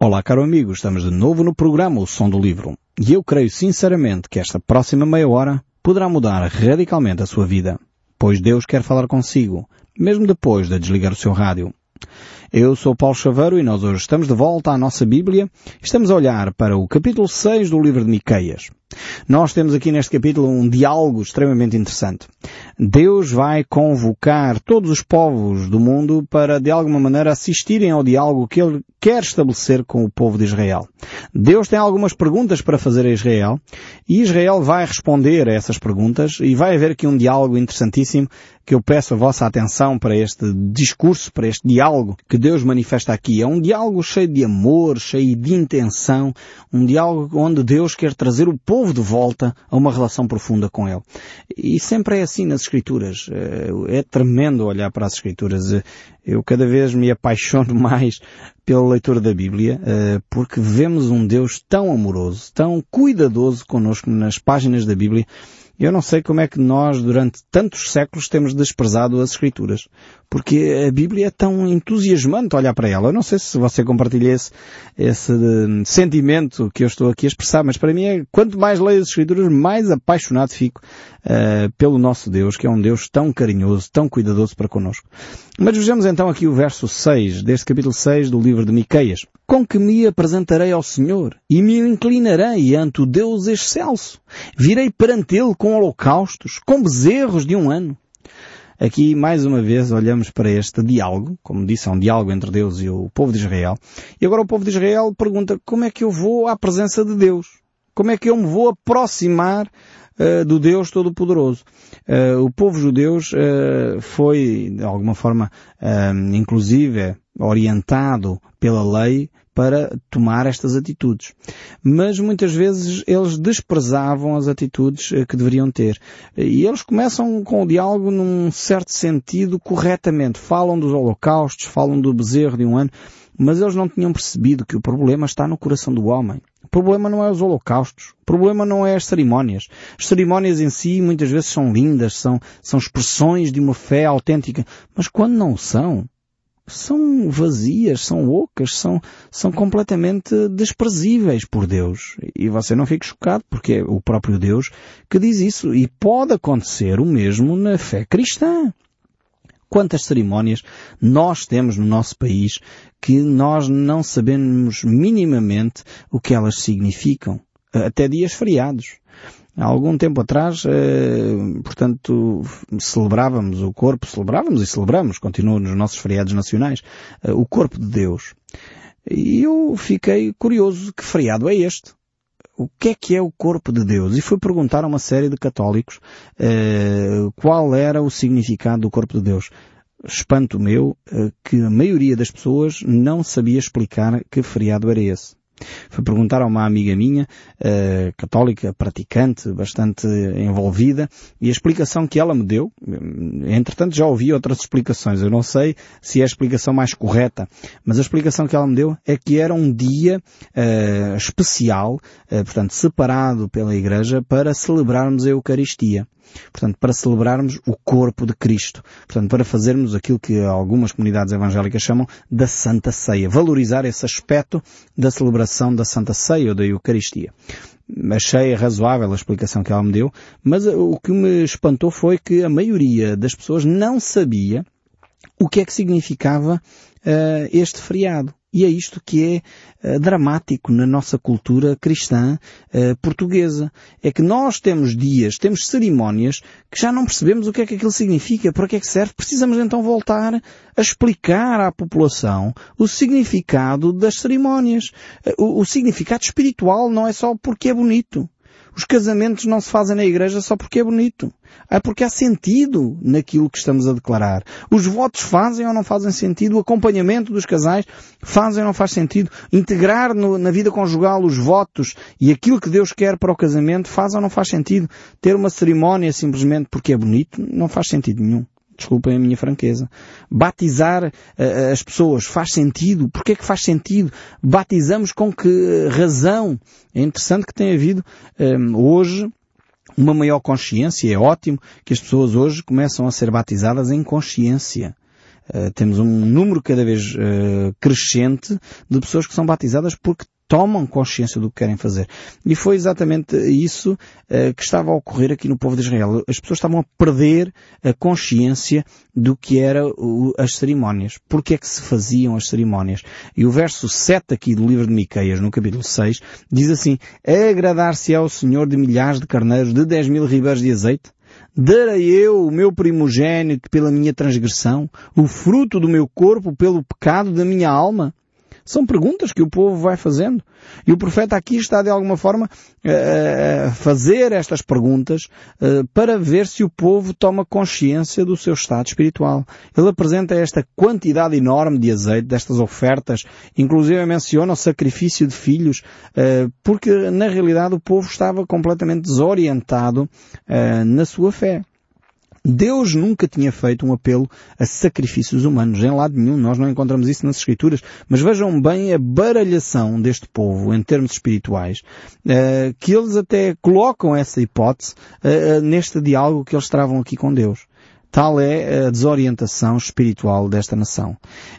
Olá, caro amigo, estamos de novo no programa O Som do Livro. E eu creio sinceramente que esta próxima meia hora poderá mudar radicalmente a sua vida, pois Deus quer falar consigo, mesmo depois de desligar o seu rádio. Eu sou Paulo Chaveiro e nós hoje estamos de volta à nossa Bíblia. Estamos a olhar para o capítulo 6 do livro de Miqueias. Nós temos aqui neste capítulo um diálogo extremamente interessante. Deus vai convocar todos os povos do mundo para, de alguma maneira, assistirem ao diálogo que Ele quer estabelecer com o povo de Israel. Deus tem algumas perguntas para fazer a Israel e Israel vai responder a essas perguntas e vai haver aqui um diálogo interessantíssimo que eu peço a vossa atenção para este discurso, para este diálogo que Deus manifesta aqui. É um diálogo cheio de amor, cheio de intenção, um diálogo onde Deus quer trazer o povo povo de volta a uma relação profunda com Ele. E sempre é assim nas Escrituras. É tremendo olhar para as Escrituras. Eu cada vez me apaixono mais pela leitura da Bíblia, eh, porque vemos um Deus tão amoroso, tão cuidadoso connosco nas páginas da Bíblia, eu não sei como é que nós, durante tantos séculos, temos desprezado as Escrituras. Porque a Bíblia é tão entusiasmante olhar para ela. Eu não sei se você compartilha esse, esse hum, sentimento que eu estou aqui a expressar, mas para mim é, quanto mais leio as Escrituras, mais apaixonado fico uh, pelo nosso Deus, que é um Deus tão carinhoso, tão cuidadoso para connosco. Mas vejamos então aqui o verso 6, deste capítulo 6 do livro de Miqueias. Com que me apresentarei ao Senhor e me inclinarei ante o Deus excelso. Virei perante Ele com holocaustos, com bezerros de um ano. Aqui, mais uma vez, olhamos para este diálogo, como disse, é um diálogo entre Deus e o povo de Israel. E agora o povo de Israel pergunta, como é que eu vou à presença de Deus? Como é que eu me vou aproximar uh, do Deus Todo-Poderoso? Uh, o povo judeu uh, foi, de alguma forma, inclusive, orientado pela lei para tomar estas atitudes. Mas muitas vezes eles desprezavam as atitudes eh, que deveriam ter. E eles começam com o diálogo num certo sentido corretamente. Falam dos holocaustos, falam do bezerro de um ano, mas eles não tinham percebido que o problema está no coração do homem. O problema não é os holocaustos. O problema não é as cerimónias. As cerimónias em si muitas vezes são lindas, são, são expressões de uma fé autêntica. Mas quando não são, são vazias, são ocas, são, são completamente desprezíveis por Deus. E você não fique chocado, porque é o próprio Deus que diz isso. E pode acontecer o mesmo na fé cristã. Quantas cerimónias nós temos no nosso país que nós não sabemos minimamente o que elas significam. Até dias feriados. Há algum tempo atrás, eh, portanto, celebrávamos o corpo, celebrávamos e celebramos, continua nos nossos feriados nacionais, eh, o corpo de Deus. E eu fiquei curioso, que feriado é este? O que é que é o corpo de Deus? E fui perguntar a uma série de católicos eh, qual era o significado do corpo de Deus. Espanto meu que a maioria das pessoas não sabia explicar que feriado era esse. Fui perguntar a uma amiga minha, uh, católica, praticante, bastante envolvida, e a explicação que ela me deu, entretanto já ouvi outras explicações, eu não sei se é a explicação mais correta, mas a explicação que ela me deu é que era um dia uh, especial, uh, portanto separado pela Igreja, para celebrarmos a Eucaristia. Portanto, para celebrarmos o corpo de Cristo. Portanto, para fazermos aquilo que algumas comunidades evangélicas chamam da Santa Ceia. Valorizar esse aspecto da celebração da Santa Ceia ou da Eucaristia. Achei razoável a explicação que ela me deu, mas o que me espantou foi que a maioria das pessoas não sabia o que é que significava uh, este feriado. E é isto que é uh, dramático na nossa cultura cristã uh, portuguesa. É que nós temos dias, temos cerimónias que já não percebemos o que é que aquilo significa, para que é que serve. Precisamos então voltar a explicar à população o significado das cerimónias. Uh, o, o significado espiritual não é só porque é bonito. Os casamentos não se fazem na igreja só porque é bonito. É porque há sentido naquilo que estamos a declarar. Os votos fazem ou não fazem sentido. O acompanhamento dos casais fazem ou não faz sentido. Integrar no, na vida conjugal os votos e aquilo que Deus quer para o casamento faz ou não faz sentido. Ter uma cerimónia simplesmente porque é bonito não faz sentido nenhum. Desculpem a minha franqueza. Batizar uh, as pessoas faz sentido? Porquê que faz sentido? Batizamos com que razão? É interessante que tenha havido um, ehm, hoje uma maior consciência. É ótimo que as pessoas hoje começam a ser batizadas em consciência. Uh, temos um número cada vez uh, crescente de pessoas que são batizadas porque tomam consciência do que querem fazer. E foi exatamente isso uh, que estava a ocorrer aqui no povo de Israel. As pessoas estavam a perder a consciência do que eram as cerimónias. Porque é que se faziam as cerimónias? E o verso 7 aqui do livro de Miqueias, no capítulo 6, diz assim, agradar-se ao Senhor de milhares de carneiros, de dez mil ribeiros de azeite? Darei eu o meu primogênito pela minha transgressão, o fruto do meu corpo pelo pecado da minha alma? São perguntas que o povo vai fazendo. E o profeta aqui está de alguma forma a fazer estas perguntas para ver se o povo toma consciência do seu estado espiritual. Ele apresenta esta quantidade enorme de azeite, destas ofertas, inclusive menciona o sacrifício de filhos, porque na realidade o povo estava completamente desorientado na sua fé. Deus nunca tinha feito um apelo a sacrifícios humanos, em lado nenhum. Nós não encontramos isso nas Escrituras. Mas vejam bem a baralhação deste povo, em termos espirituais, uh, que eles até colocam essa hipótese uh, neste diálogo que eles travam aqui com Deus. Tal é a desorientação espiritual desta nação.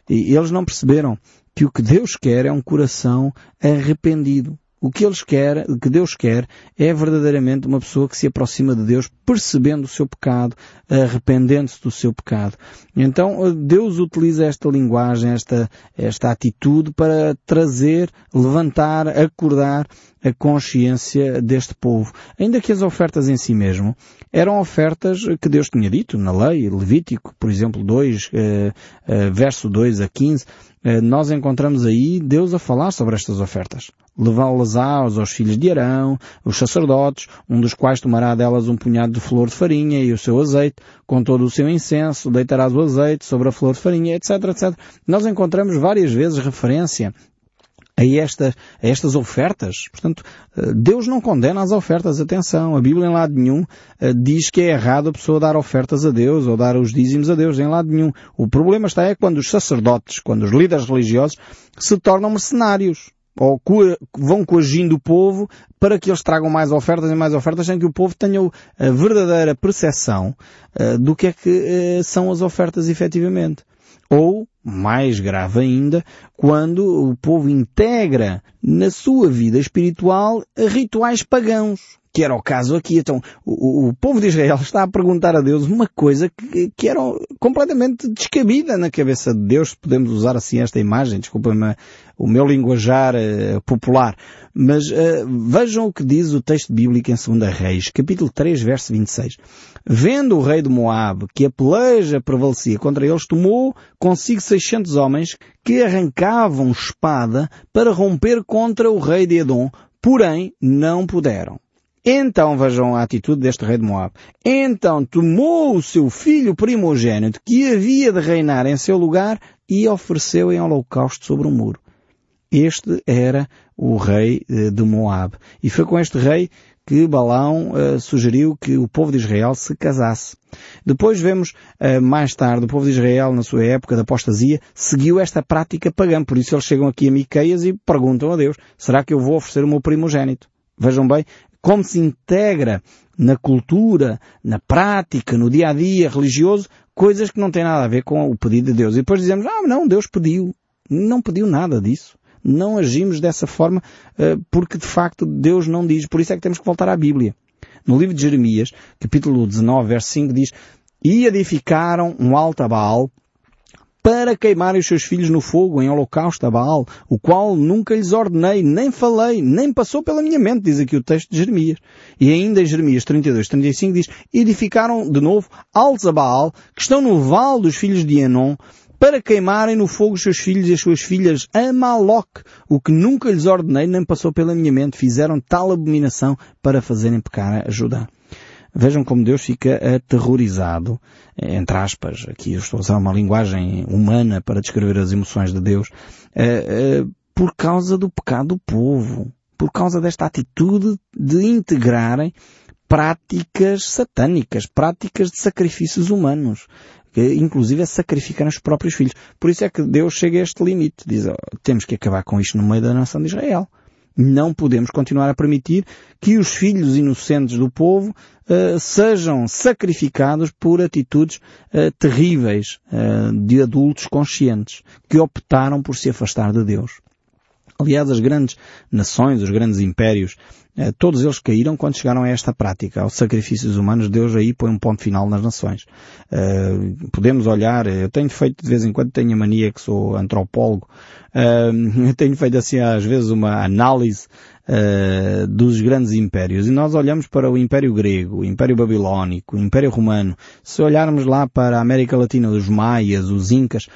E eles não perceberam que o que Deus quer é um coração arrependido. O que eles quer, o que Deus quer, é verdadeiramente uma pessoa que se aproxima de Deus percebendo o seu pecado, arrependendo-se do seu pecado. Então Deus utiliza esta linguagem, esta, esta atitude para trazer, levantar, acordar a consciência deste povo. Ainda que as ofertas em si mesmo eram ofertas que Deus tinha dito na lei, Levítico, por exemplo, 2, eh, eh, verso 2 a 15, eh, nós encontramos aí Deus a falar sobre estas ofertas. Levá-las aos filhos de Arão, os sacerdotes, um dos quais tomará delas um punhado de flor de farinha e o seu azeite, com todo o seu incenso, deitarás o azeite sobre a flor de farinha, etc, etc. Nós encontramos várias vezes referência a, esta, a estas ofertas. Portanto, eh, Deus não condena as ofertas, atenção. A Bíblia em lado nenhum eh, diz que é errado a pessoa dar ofertas a Deus ou dar os dízimos a Deus, em lado nenhum. O problema está é quando os sacerdotes, quando os líderes religiosos se tornam mercenários ou vão coagindo o povo para que eles tragam mais ofertas e mais ofertas sem que o povo tenha a verdadeira percepção uh, do que é que uh, são as ofertas efetivamente. Ou, mais grave ainda, quando o povo integra na sua vida espiritual rituais pagãos que era o caso aqui. Então, o, o, povo de Israel está a perguntar a Deus uma coisa que, que era completamente descabida na cabeça de Deus, podemos usar assim esta imagem, desculpa-me o meu linguajar uh, popular. Mas uh, vejam o que diz o texto bíblico em 2 Reis, capítulo 3, verso 26. Vendo o rei de Moab que a peleja prevalecia contra eles, tomou consigo 600 homens que arrancavam espada para romper contra o rei de Edom, porém não puderam. Então vejam a atitude deste rei de Moab. Então tomou o seu filho primogênito que havia de reinar em seu lugar e ofereceu em holocausto sobre o um muro. Este era o rei eh, de Moab. E foi com este rei que Balão uh, sugeriu que o povo de Israel se casasse. Depois vemos, uh, mais tarde, o povo de Israel, na sua época de apostasia, seguiu esta prática pagã. Por isso eles chegam aqui a Miqueias e perguntam a Deus, será que eu vou oferecer o meu primogênito? Vejam bem, como se integra na cultura, na prática, no dia a dia religioso, coisas que não têm nada a ver com o pedido de Deus. E depois dizemos, ah, não, Deus pediu. Não pediu nada disso. Não agimos dessa forma eh, porque de facto Deus não diz. Por isso é que temos que voltar à Bíblia. No livro de Jeremias, capítulo 19, verso 5 diz, e edificaram um alto a Baal para queimarem os seus filhos no fogo em holocausto a Baal, o qual nunca lhes ordenei, nem falei, nem passou pela minha mente, diz aqui o texto de Jeremias. E ainda em Jeremias 32, 35 diz, edificaram de novo altos a Baal, que estão no vale dos filhos de Enon, para queimarem no fogo os seus filhos e as suas filhas a Maloc, o que nunca lhes ordenei, nem passou pela minha mente, fizeram tal abominação para fazerem pecar a Judá. Vejam como Deus fica aterrorizado, entre aspas, aqui eu estou a usar uma linguagem humana para descrever as emoções de Deus, eh, eh, por causa do pecado do povo, por causa desta atitude de integrarem práticas satânicas, práticas de sacrifícios humanos, que inclusive é sacrificar os próprios filhos. Por isso é que Deus chega a este limite, diz, oh, temos que acabar com isto no meio da nação de Israel. Não podemos continuar a permitir que os filhos inocentes do povo uh, sejam sacrificados por atitudes uh, terríveis uh, de adultos conscientes que optaram por se afastar de Deus. Aliás, as grandes nações, os grandes impérios, eh, todos eles caíram quando chegaram a esta prática, aos sacrifícios humanos. Deus aí põe um ponto final nas nações. Eh, podemos olhar, eu tenho feito de vez em quando, tenho a mania que sou antropólogo, eh, eu tenho feito assim às vezes uma análise dos grandes impérios. E nós olhamos para o Império Grego, o Império Babilónico, o Império Romano. Se olharmos lá para a América Latina, os Maias, os Incas,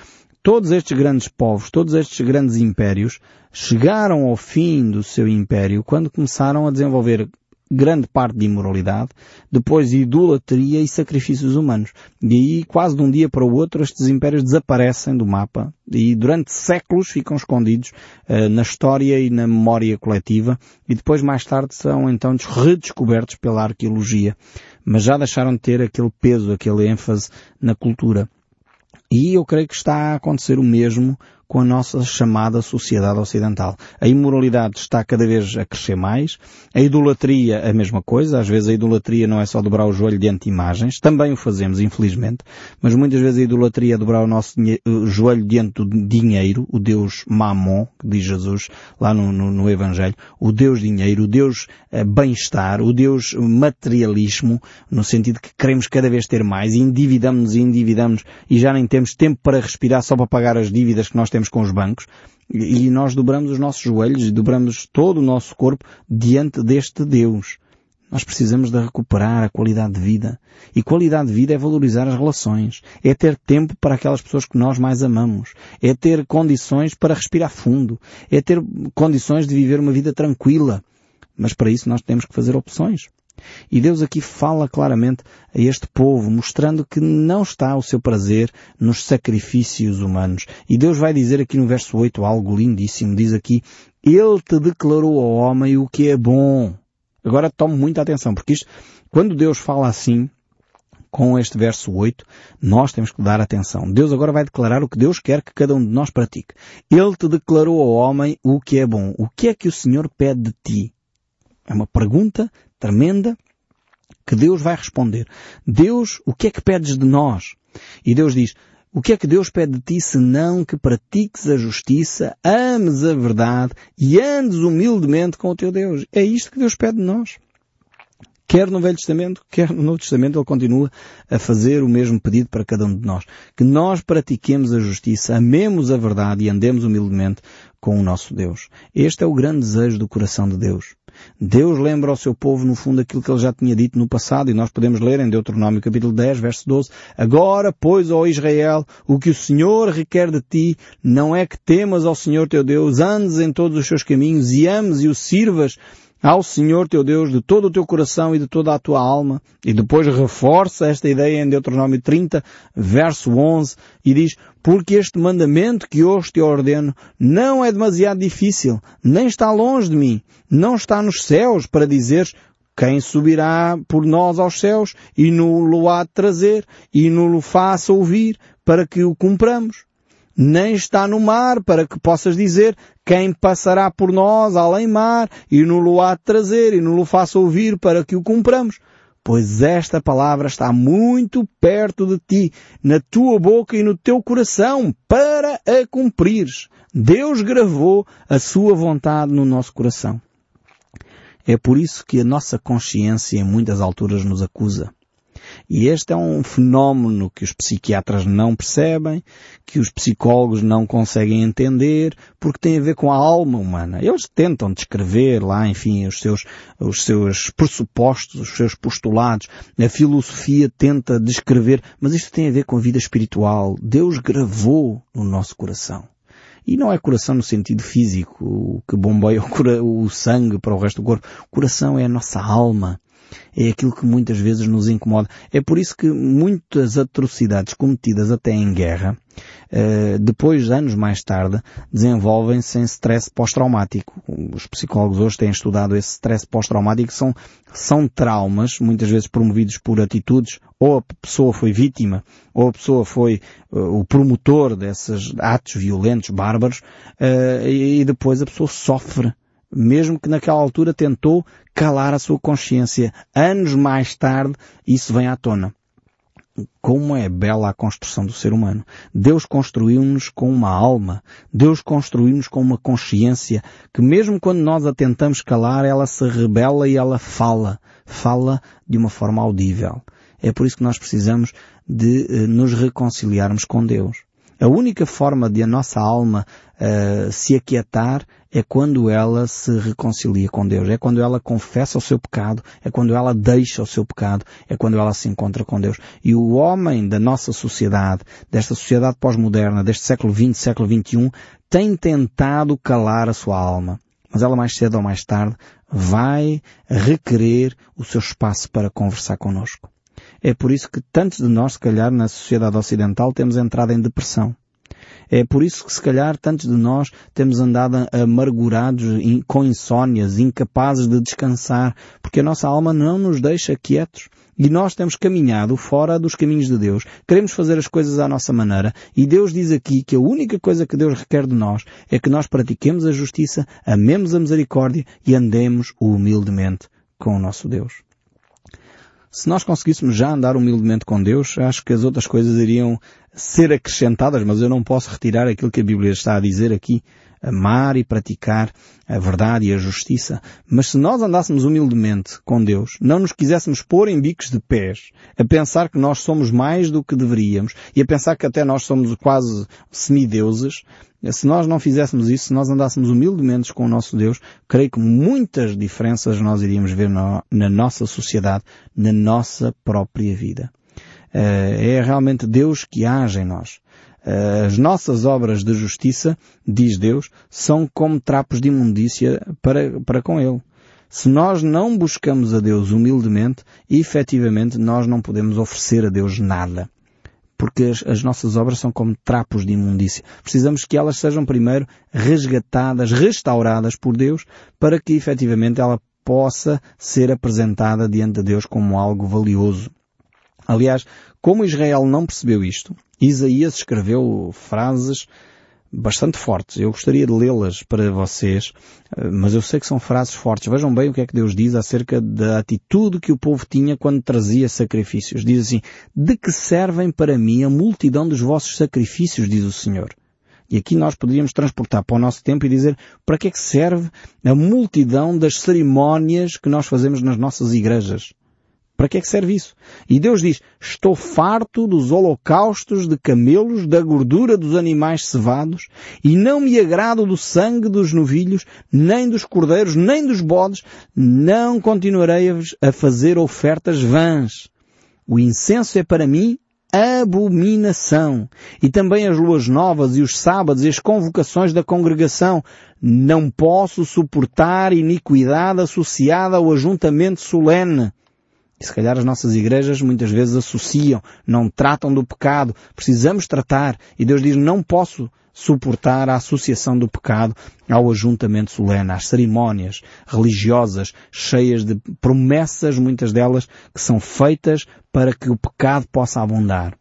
todos estes grandes povos, todos estes grandes impérios, chegaram ao fim do seu império quando começaram a desenvolver grande parte de imoralidade, depois idolatria e sacrifícios humanos. E aí, quase de um dia para o outro, estes impérios desaparecem do mapa e durante séculos ficam escondidos uh, na história e na memória coletiva e depois mais tarde são então redescobertos pela arqueologia. Mas já deixaram de ter aquele peso, aquele ênfase na cultura. E eu creio que está a acontecer o mesmo com a nossa chamada sociedade ocidental. A imoralidade está cada vez a crescer mais, a idolatria a mesma coisa, às vezes a idolatria não é só dobrar o joelho diante de imagens, também o fazemos, infelizmente, mas muitas vezes a idolatria é dobrar o nosso joelho diante do dinheiro, o Deus Mamon, que diz Jesus lá no, no, no Evangelho, o Deus dinheiro, o Deus uh, bem-estar, o Deus materialismo, no sentido que queremos cada vez ter mais, endividamos-nos e endividamos e já nem temos tempo para respirar só para pagar as dívidas que nós temos com os bancos e nós dobramos os nossos joelhos e dobramos todo o nosso corpo diante deste Deus. Nós precisamos de recuperar a qualidade de vida. E qualidade de vida é valorizar as relações. É ter tempo para aquelas pessoas que nós mais amamos. É ter condições para respirar fundo. É ter condições de viver uma vida tranquila. Mas para isso nós temos que fazer opções. E Deus aqui fala claramente a este povo, mostrando que não está o seu prazer nos sacrifícios humanos. E Deus vai dizer aqui no verso 8 algo lindíssimo. Diz aqui, Ele te declarou ao homem o que é bom. Agora tome muita atenção, porque isto, quando Deus fala assim, com este verso 8, nós temos que dar atenção. Deus agora vai declarar o que Deus quer que cada um de nós pratique. Ele te declarou ao homem o que é bom. O que é que o Senhor pede de ti? É uma pergunta tremenda que Deus vai responder. Deus, o que é que pedes de nós? E Deus diz, o que é que Deus pede de ti senão que pratiques a justiça, ames a verdade e andes humildemente com o teu Deus? É isto que Deus pede de nós. Quer no Velho Testamento, quer no Novo Testamento, Ele continua a fazer o mesmo pedido para cada um de nós. Que nós pratiquemos a justiça, amemos a verdade e andemos humildemente com o nosso Deus. Este é o grande desejo do coração de Deus. Deus lembra ao seu povo, no fundo, aquilo que ele já tinha dito no passado, e nós podemos ler em Deuteronômio capítulo 10, verso 12, Agora, pois, ó Israel, o que o Senhor requer de ti não é que temas ao Senhor teu Deus, andes em todos os seus caminhos e ames e o sirvas ao Senhor teu Deus de todo o teu coração e de toda a tua alma. E depois reforça esta ideia em Deuteronômio 30, verso 11, e diz, porque este mandamento que hoje te ordeno não é demasiado difícil, nem está longe de mim, não está nos céus para dizeres, quem subirá por nós aos céus e no-lo há de trazer e no-lo faça ouvir para que o cumpramos nem está no mar, para que possas dizer quem passará por nós além mar, e no há de trazer, e no faça ouvir, para que o cumpramos. Pois esta palavra está muito perto de ti, na tua boca e no teu coração, para a cumprires. Deus gravou a sua vontade no nosso coração. É por isso que a nossa consciência em muitas alturas nos acusa. E este é um fenómeno que os psiquiatras não percebem, que os psicólogos não conseguem entender, porque tem a ver com a alma humana. Eles tentam descrever lá, enfim, os seus, os seus pressupostos, os seus postulados. A filosofia tenta descrever, mas isto tem a ver com a vida espiritual. Deus gravou no nosso coração. E não é coração no sentido físico, que bombeia o, sangue para o resto do corpo. Coração é a nossa alma é aquilo que muitas vezes nos incomoda. É por isso que muitas atrocidades cometidas até em guerra, eh, depois, anos mais tarde, desenvolvem-se em stress pós-traumático. Os psicólogos hoje têm estudado esse stress pós-traumático, são, são traumas, muitas vezes promovidos por atitudes, ou a pessoa foi vítima, ou a pessoa foi uh, o promotor desses atos violentos, bárbaros, uh, e depois a pessoa sofre mesmo que naquela altura tentou calar a sua consciência. Anos mais tarde, isso vem à tona. Como é bela a construção do ser humano. Deus construiu-nos com uma alma. Deus construiu-nos com uma consciência que mesmo quando nós a tentamos calar, ela se rebela e ela fala. Fala de uma forma audível. É por isso que nós precisamos de uh, nos reconciliarmos com Deus. A única forma de a nossa alma uh, se aquietar é quando ela se reconcilia com Deus, é quando ela confessa o seu pecado, é quando ela deixa o seu pecado, é quando ela se encontra com Deus. E o homem da nossa sociedade, desta sociedade pós-moderna, deste século XX, século XXI, tem tentado calar a sua alma. Mas ela mais cedo ou mais tarde vai requerer o seu espaço para conversar connosco. É por isso que tantos de nós, se calhar, na sociedade ocidental, temos entrado em depressão. É por isso que, se calhar, tantos de nós temos andado amargurados, com insónias, incapazes de descansar, porque a nossa alma não nos deixa quietos. E nós temos caminhado fora dos caminhos de Deus. Queremos fazer as coisas à nossa maneira. E Deus diz aqui que a única coisa que Deus requer de nós é que nós pratiquemos a justiça, amemos a misericórdia e andemos humildemente com o nosso Deus. Se nós conseguíssemos já andar humildemente com Deus, acho que as outras coisas iriam ser acrescentadas, mas eu não posso retirar aquilo que a Bíblia está a dizer aqui. Amar e praticar a verdade e a justiça. Mas se nós andássemos humildemente com Deus, não nos quiséssemos pôr em bicos de pés, a pensar que nós somos mais do que deveríamos, e a pensar que até nós somos quase semideuses, se nós não fizéssemos isso, se nós andássemos humildemente com o nosso Deus, creio que muitas diferenças nós iríamos ver na, na nossa sociedade, na nossa própria vida. Eh, é realmente Deus que age em nós. As nossas obras de justiça, diz Deus, são como trapos de imundícia para, para com Ele. Se nós não buscamos a Deus humildemente, efetivamente nós não podemos oferecer a Deus nada. Porque as, as, nossas obras são como trapos de imundícia. Precisamos que elas sejam primeiro resgatadas, restauradas por Deus, para que efetivamente ela possa ser apresentada diante de Deus como algo valioso. Aliás, como Israel não percebeu isto, Isaías escreveu frases bastante fortes. Eu gostaria de lê-las para vocês, eh, mas eu sei que são frases fortes. Vejam bem o que é que Deus diz acerca da atitude que o povo tinha quando trazia sacrifícios. Diz assim, de que servem para mim a multidão dos vossos sacrifícios, diz o Senhor. E aqui nós poderíamos transportar para o nosso tempo e dizer para que é que serve a multidão das cerimónias que nós fazemos nas nossas igrejas. Para que é que serve isso? E Deus diz, estou farto dos holocaustos de camelos, da gordura dos animais cevados, e não me agrado do sangue dos novilhos, nem dos cordeiros, nem dos bodes, não continuarei a fazer ofertas vãs. O incenso é para mim abominação. E também as luas novas e os sábados e as convocações da congregação. Não posso suportar iniquidade associada ao ajuntamento solene. E se calhar as nossas igrejas muitas vezes associam, não tratam do pecado. Precisamos tratar. E Deus diz, não posso suportar a associação do pecado ao ajuntamento solene, às cerimónias religiosas cheias de promessas, muitas delas que são feitas para que o pecado possa abundar.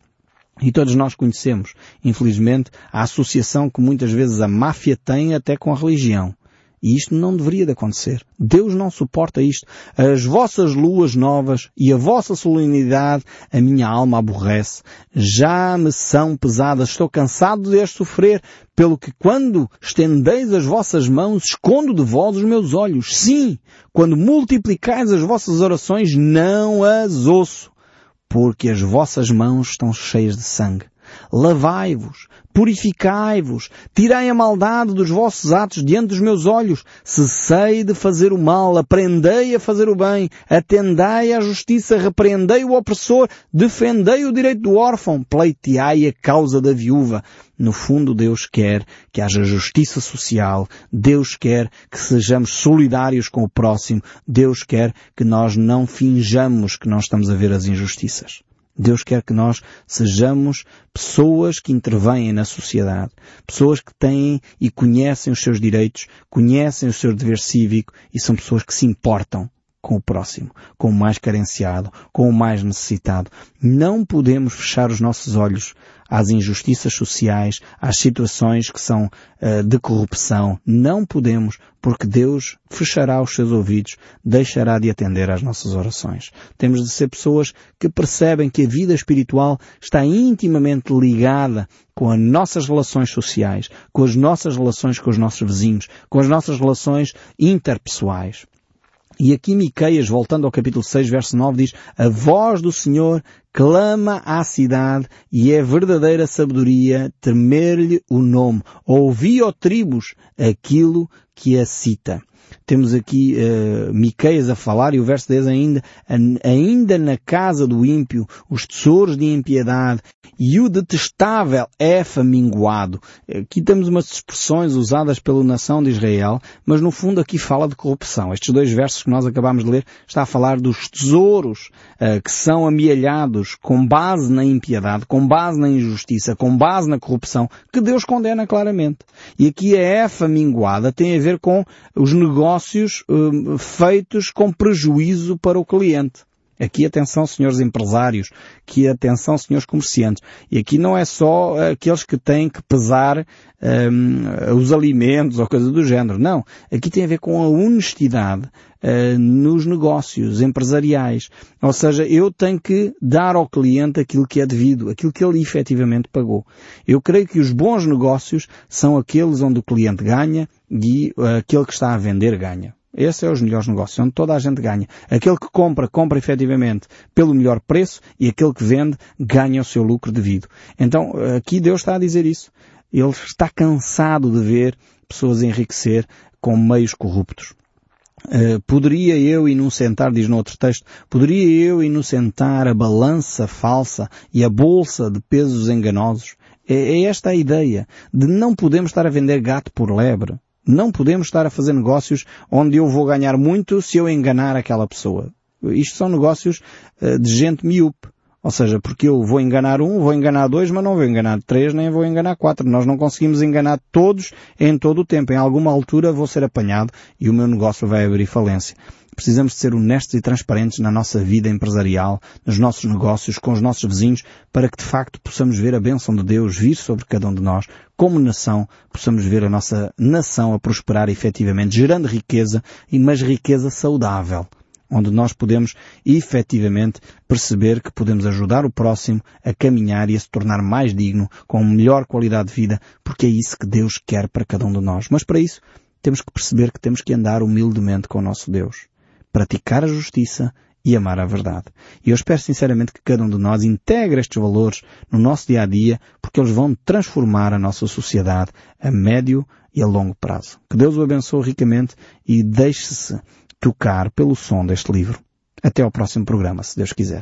E todos nós conhecemos, infelizmente, a associação que muitas vezes a máfia tem até com a religião. E isto não deveria de acontecer. Deus não suporta isto. As vossas luas novas e a vossa solenidade a minha alma aborrece. Já me são pesadas. Estou cansado de as sofrer. Pelo que quando estendeis as vossas mãos, escondo de vós os meus olhos. Sim, quando multiplicais as vossas orações, não as ouço. Porque as vossas mãos estão cheias de sangue. Lavai-vos, purificai-vos, tirai a maldade dos vossos atos diante dos meus olhos, cessei de fazer o mal, aprendei a fazer o bem, atendai à justiça, repreendei o opressor, defendei o direito do órfão, pleiteai a causa da viúva. No fundo, Deus quer que haja justiça social, Deus quer que sejamos solidários com o próximo, Deus quer que nós não finjamos que não estamos a ver as injustiças. Deus quer que nós sejamos pessoas que intervêm na sociedade, pessoas que têm e conhecem os seus direitos, conhecem o seu dever cívico e são pessoas que se importam com o próximo, com o mais carenciado, com o mais necessitado. Não podemos fechar os nossos olhos às injustiças sociais, às situações que são uh, de corrupção. Não podemos, porque Deus fechará os seus ouvidos, deixará de atender às nossas orações. Temos de ser pessoas que percebem que a vida espiritual está intimamente ligada com as nossas relações sociais, com as nossas relações com os nossos vizinhos, com as nossas relações interpessoais. E aqui Miqueias, voltando ao capítulo 6, verso 9, diz, a voz do Senhor clama à cidade e é verdadeira sabedoria temer-lhe o nome. Ouvi, ó tribos, aquilo que a cita. Temos aqui uh, Miqueias a falar e o verso 10 ainda, ainda na casa do ímpio, os tesouros de impiedade e o detestável é faminguado. Aqui temos umas expressões usadas pela nação de Israel, mas no fundo aqui fala de corrupção. Estes dois versos que nós acabamos de ler está a falar dos tesouros uh, que são amealhados com base na impiedade, com base na injustiça, com base na corrupção, que Deus condena claramente. E aqui a é faminguada tem a ver com os negócios uh, feitos com prejuízo para o cliente. Aqui atenção, senhores empresários, que atenção, senhores comerciantes. E aqui não é só aqueles que têm que pesar um, os alimentos ou coisa do género. Não. Aqui tem a ver com a honestidade uh, nos negócios empresariais. Ou seja, eu tenho que dar ao cliente aquilo que é devido, aquilo que ele efetivamente pagou. Eu creio que os bons negócios são aqueles onde o cliente ganha e uh, aquele que está a vender ganha. Esse é os melhores negócios, onde toda a gente ganha. Aquele que compra, compra efetivamente pelo melhor preço e aquele que vende ganha o seu lucro devido. Então, aqui Deus está a dizer isso. Ele está cansado de ver pessoas enriquecer com meios corruptos. Uh, poderia eu inocentar, diz no outro texto, poderia eu inocentar a balança falsa e a bolsa de pesos enganosos? É, é esta a ideia de não podemos estar a vender gato por lebre. Não podemos estar a fazer negócios onde eu vou ganhar muito se eu enganar aquela pessoa. Isto são negócios uh, de gente miúpe. Ou seja, porque eu vou enganar um, vou enganar dois, mas não vou enganar três, nem vou enganar quatro. Nós não conseguimos enganar todos em todo o tempo. Em alguma altura vou ser apanhado e o meu negócio vai abrir falência. Precisamos de ser honestos e transparentes na nossa vida empresarial, nos nossos negócios, com os nossos vizinhos, para que de facto possamos ver a bênção de Deus vir sobre cada um de nós, como nação, possamos ver a nossa nação a prosperar efetivamente, gerando riqueza, mas riqueza saudável onde nós podemos efetivamente perceber que podemos ajudar o próximo a caminhar e a se tornar mais digno, com melhor qualidade de vida, porque é isso que Deus quer para cada um de nós. Mas para isso, temos que perceber que temos que andar humildemente com o nosso Deus praticar a justiça e amar a verdade. E eu espero sinceramente que cada um de nós integre estes valores no nosso dia a dia, porque eles vão transformar a nossa sociedade a médio e a longo prazo. Que Deus o abençoe ricamente e deixe-se tocar pelo som deste livro. Até ao próximo programa, se Deus quiser.